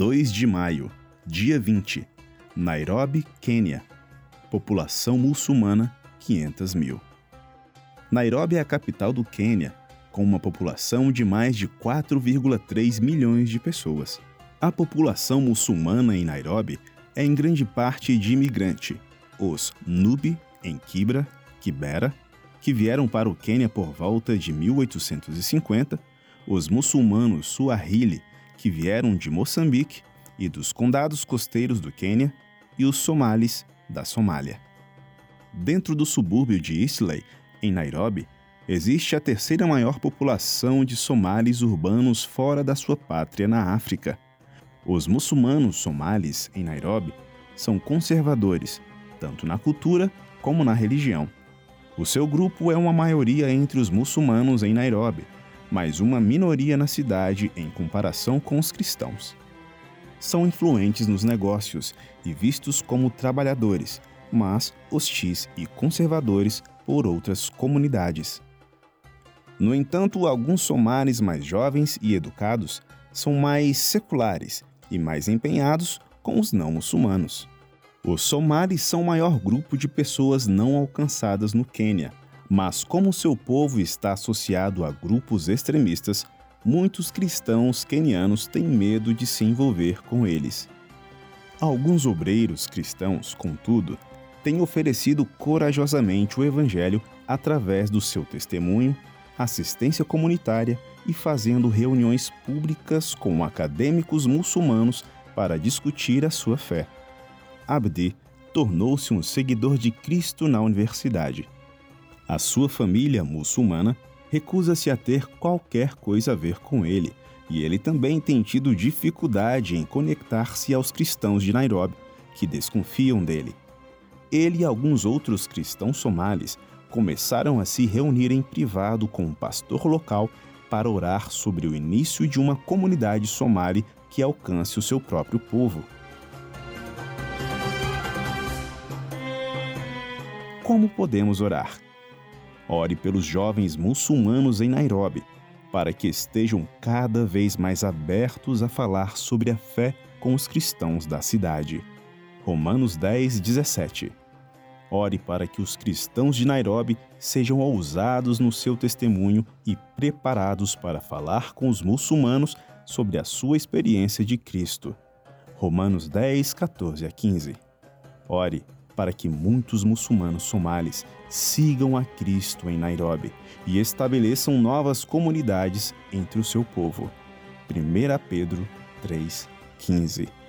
2 de maio, dia 20, Nairobi, Quênia. População muçulmana 500 mil. Nairobi é a capital do Quênia, com uma população de mais de 4,3 milhões de pessoas. A população muçulmana em Nairobi é em grande parte de imigrante, os Nubi, em Kibra, Kibera, que vieram para o Quênia por volta de 1850, os muçulmanos Suahili, que vieram de Moçambique e dos condados costeiros do Quênia, e os somalis da Somália. Dentro do subúrbio de Islay, em Nairobi, existe a terceira maior população de somalis urbanos fora da sua pátria na África. Os muçulmanos somalis em Nairobi são conservadores, tanto na cultura como na religião. O seu grupo é uma maioria entre os muçulmanos em Nairobi, mas uma minoria na cidade em comparação com os cristãos. São influentes nos negócios e vistos como trabalhadores, mas hostis e conservadores por outras comunidades. No entanto, alguns somares mais jovens e educados são mais seculares e mais empenhados com os não muçulmanos. Os somalis são o maior grupo de pessoas não alcançadas no Quênia, mas como seu povo está associado a grupos extremistas, muitos cristãos quenianos têm medo de se envolver com eles. Alguns obreiros cristãos, contudo, têm oferecido corajosamente o Evangelho através do seu testemunho, assistência comunitária e fazendo reuniões públicas com acadêmicos muçulmanos para discutir a sua fé. Abdi tornou-se um seguidor de Cristo na universidade. A sua família muçulmana recusa-se a ter qualquer coisa a ver com ele, e ele também tem tido dificuldade em conectar-se aos cristãos de Nairobi, que desconfiam dele. Ele e alguns outros cristãos somalis começaram a se reunir em privado com um pastor local para orar sobre o início de uma comunidade somali que alcance o seu próprio povo. Como podemos orar? Ore pelos jovens muçulmanos em Nairobi, para que estejam cada vez mais abertos a falar sobre a fé com os cristãos da cidade. Romanos 10, 17. Ore para que os cristãos de Nairobi sejam ousados no seu testemunho e preparados para falar com os muçulmanos sobre a sua experiência de Cristo. Romanos 10, 14 a 15. Ore para que muitos muçulmanos somalis sigam a Cristo em Nairobi e estabeleçam novas comunidades entre o seu povo. 1 Pedro 3,15